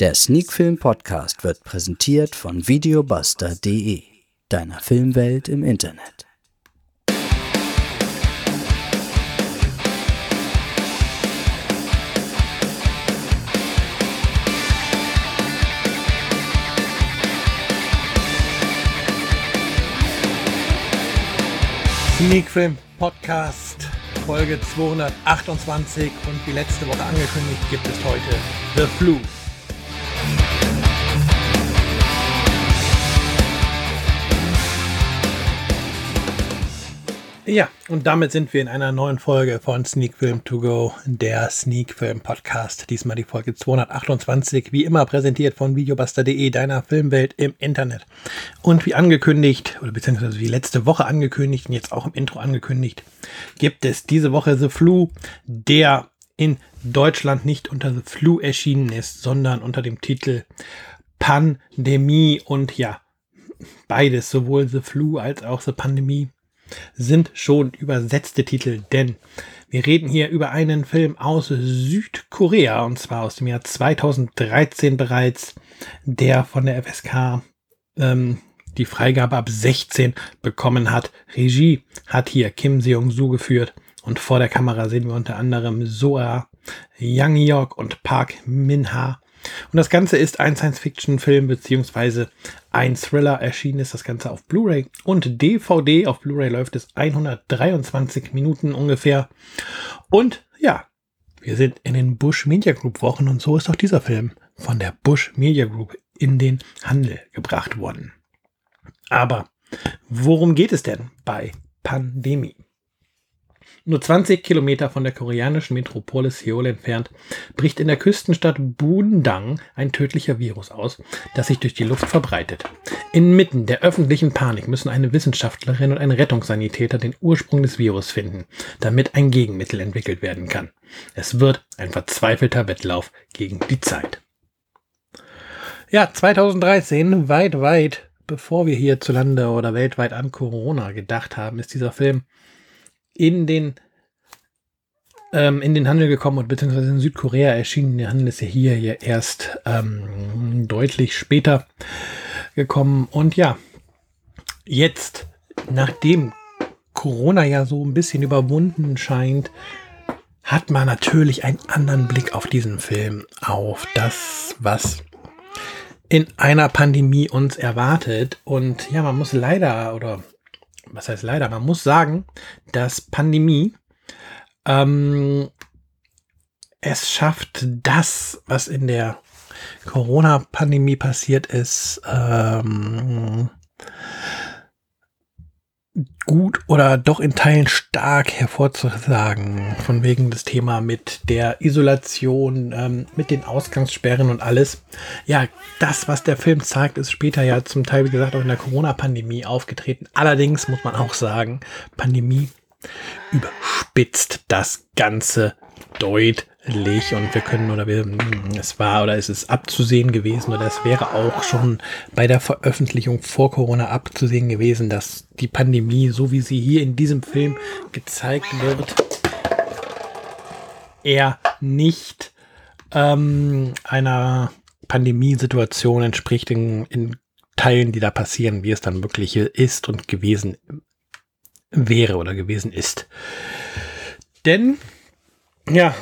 Der Sneakfilm Podcast wird präsentiert von videobuster.de, deiner Filmwelt im Internet. Sneakfilm Podcast Folge 228 und wie letzte Woche angekündigt gibt es heute The Flu. Ja, und damit sind wir in einer neuen Folge von Sneak Film To Go, der Sneak Film Podcast. Diesmal die Folge 228, wie immer präsentiert von videobuster.de, deiner Filmwelt im Internet. Und wie angekündigt, oder beziehungsweise wie letzte Woche angekündigt und jetzt auch im Intro angekündigt, gibt es diese Woche The Flu, der in Deutschland nicht unter The Flu erschienen ist, sondern unter dem Titel Pandemie und ja, beides, sowohl The Flu als auch The Pandemie sind schon übersetzte Titel, denn wir reden hier über einen Film aus Südkorea und zwar aus dem Jahr 2013 bereits, der von der FSK ähm, die Freigabe ab 16 bekommen hat. Regie hat hier Kim Seong-soo geführt und vor der Kamera sehen wir unter anderem Soa, Yang Hyuk und Park Min-ha. Und das Ganze ist ein Science-Fiction-Film beziehungsweise ein Thriller. Erschienen ist das Ganze auf Blu-ray und DVD. Auf Blu-ray läuft es 123 Minuten ungefähr. Und ja, wir sind in den Bush Media Group Wochen und so ist auch dieser Film von der Bush Media Group in den Handel gebracht worden. Aber worum geht es denn bei Pandemie? Nur 20 Kilometer von der koreanischen Metropolis Seoul entfernt bricht in der Küstenstadt Bundang ein tödlicher Virus aus, das sich durch die Luft verbreitet. Inmitten der öffentlichen Panik müssen eine Wissenschaftlerin und ein Rettungssanitäter den Ursprung des Virus finden, damit ein Gegenmittel entwickelt werden kann. Es wird ein verzweifelter Wettlauf gegen die Zeit. Ja, 2013, weit, weit bevor wir hierzulande oder weltweit an Corona gedacht haben, ist dieser Film in den ähm, in den Handel gekommen und beziehungsweise in Südkorea erschienen. Der Handel ist ja hier, hier erst ähm, deutlich später gekommen. Und ja, jetzt, nachdem Corona ja so ein bisschen überwunden scheint, hat man natürlich einen anderen Blick auf diesen Film, auf das, was in einer Pandemie uns erwartet. Und ja, man muss leider oder was heißt leider, man muss sagen, dass Pandemie ähm, es schafft, das, was in der Corona-Pandemie passiert ist, ähm, gut oder doch in Teilen stark hervorzusagen. Von wegen das Thema mit der Isolation, ähm, mit den Ausgangssperren und alles. Ja, das, was der Film zeigt, ist später ja zum Teil, wie gesagt, auch in der Corona-Pandemie aufgetreten. Allerdings muss man auch sagen, Pandemie überspitzt das Ganze deutlich und wir können oder wir, es war oder es ist abzusehen gewesen oder es wäre auch schon bei der Veröffentlichung vor Corona abzusehen gewesen, dass die Pandemie, so wie sie hier in diesem Film gezeigt wird, eher nicht ähm, einer Pandemiesituation entspricht in, in Teilen, die da passieren, wie es dann wirklich ist und gewesen wäre oder gewesen ist. Denn ja,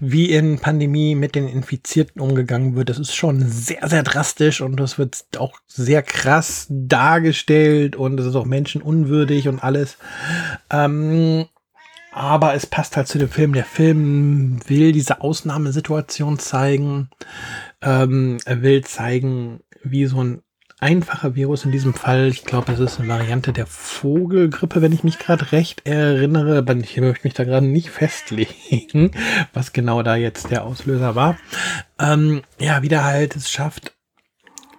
wie in Pandemie mit den Infizierten umgegangen wird, das ist schon sehr, sehr drastisch und das wird auch sehr krass dargestellt und es ist auch menschenunwürdig und alles. Ähm, aber es passt halt zu dem Film. Der Film will diese Ausnahmesituation zeigen. Ähm, er will zeigen, wie so ein einfacher Virus in diesem Fall. Ich glaube, es ist eine Variante der Vogelgrippe, wenn ich mich gerade recht erinnere. Ich möchte mich da gerade nicht festlegen, was genau da jetzt der Auslöser war. Ähm, ja, wieder halt, es schafft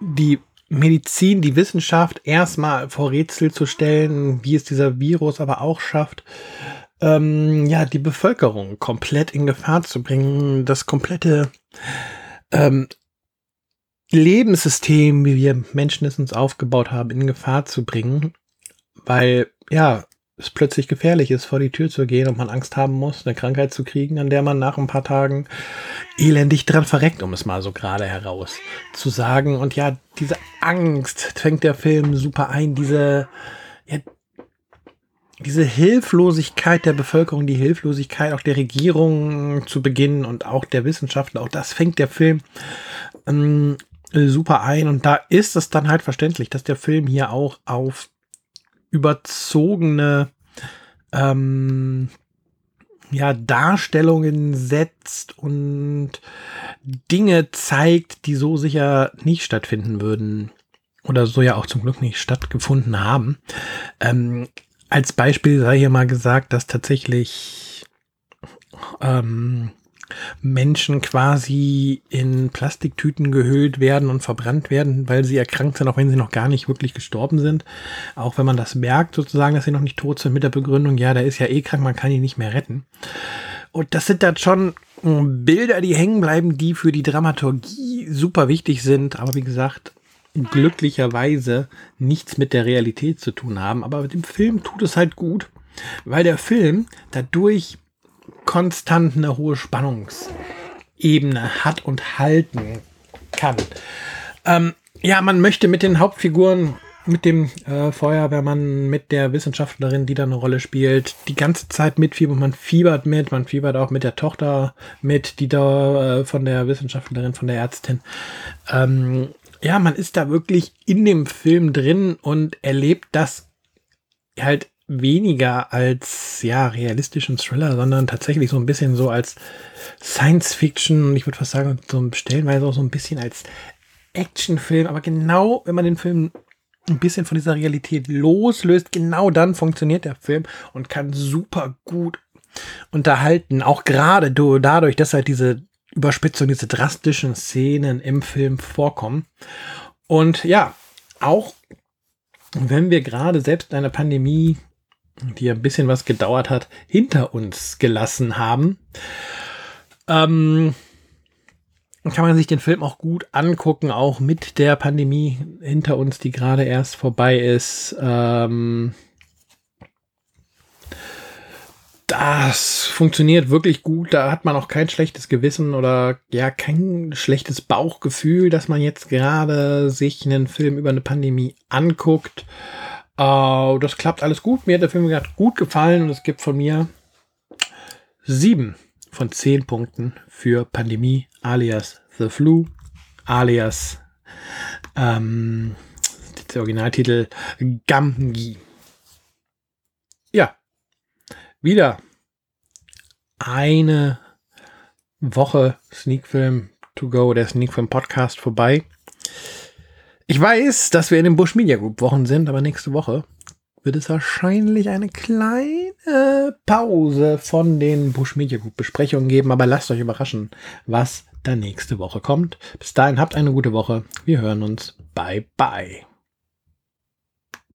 die Medizin, die Wissenschaft erstmal vor Rätsel zu stellen, wie es dieser Virus aber auch schafft, ähm, ja, die Bevölkerung komplett in Gefahr zu bringen, das komplette ähm, Lebenssystem, wie wir Menschen es uns aufgebaut haben, in Gefahr zu bringen. Weil, ja, es plötzlich gefährlich ist, vor die Tür zu gehen und man Angst haben muss, eine Krankheit zu kriegen, an der man nach ein paar Tagen elendig dran verreckt, um es mal so gerade heraus zu sagen. Und ja, diese Angst fängt der Film super ein, diese, ja, diese Hilflosigkeit der Bevölkerung, die Hilflosigkeit auch der Regierung zu Beginn und auch der Wissenschaftler, auch das fängt der Film ähm, super ein. Und da ist es dann halt verständlich, dass der Film hier auch auf überzogene ähm, ja, Darstellungen setzt und Dinge zeigt, die so sicher nicht stattfinden würden oder so ja auch zum Glück nicht stattgefunden haben. Ähm, als Beispiel sei hier mal gesagt, dass tatsächlich ähm, Menschen quasi in Plastiktüten gehüllt werden und verbrannt werden, weil sie erkrankt sind, auch wenn sie noch gar nicht wirklich gestorben sind. Auch wenn man das merkt, sozusagen, dass sie noch nicht tot sind, mit der Begründung, ja, der ist ja eh krank, man kann ihn nicht mehr retten. Und das sind dann schon Bilder, die hängen bleiben, die für die Dramaturgie super wichtig sind. Aber wie gesagt, glücklicherweise nichts mit der Realität zu tun haben. Aber mit dem Film tut es halt gut, weil der Film dadurch konstant eine hohe Spannungsebene hat und halten kann. Ähm, ja, man möchte mit den Hauptfiguren, mit dem äh, Feuerwehrmann, mit der Wissenschaftlerin, die da eine Rolle spielt, die ganze Zeit mitfiebern. Man fiebert mit, man fiebert auch mit der Tochter mit, die da äh, von der Wissenschaftlerin, von der Ärztin. Ähm, ja, man ist da wirklich in dem Film drin und erlebt das halt weniger als ja realistischen Thriller, sondern tatsächlich so ein bisschen so als Science Fiction und ich würde fast sagen so stellenweise auch so ein bisschen als Actionfilm, aber genau wenn man den Film ein bisschen von dieser Realität loslöst, genau dann funktioniert der Film und kann super gut unterhalten, auch gerade dadurch, dass halt diese Überspitzung, diese drastischen Szenen im Film vorkommen. Und ja, auch wenn wir gerade selbst in einer Pandemie, die ein bisschen was gedauert hat, hinter uns gelassen haben, ähm, kann man sich den Film auch gut angucken, auch mit der Pandemie hinter uns, die gerade erst vorbei ist. Ähm, das funktioniert wirklich gut. Da hat man auch kein schlechtes Gewissen oder ja, kein schlechtes Bauchgefühl, dass man jetzt gerade sich einen Film über eine Pandemie anguckt. Uh, das klappt alles gut. Mir hat der Film gut gefallen und es gibt von mir sieben von zehn Punkten für Pandemie alias The Flu alias ähm, der Originaltitel Gamgi. Ja, wieder eine Woche Sneakfilm to go, der Sneakfilm Podcast vorbei. Ich weiß, dass wir in den Bush Media Group Wochen sind, aber nächste Woche wird es wahrscheinlich eine kleine Pause von den Bush Media Group Besprechungen geben, aber lasst euch überraschen, was da nächste Woche kommt. Bis dahin habt eine gute Woche. Wir hören uns. Bye bye.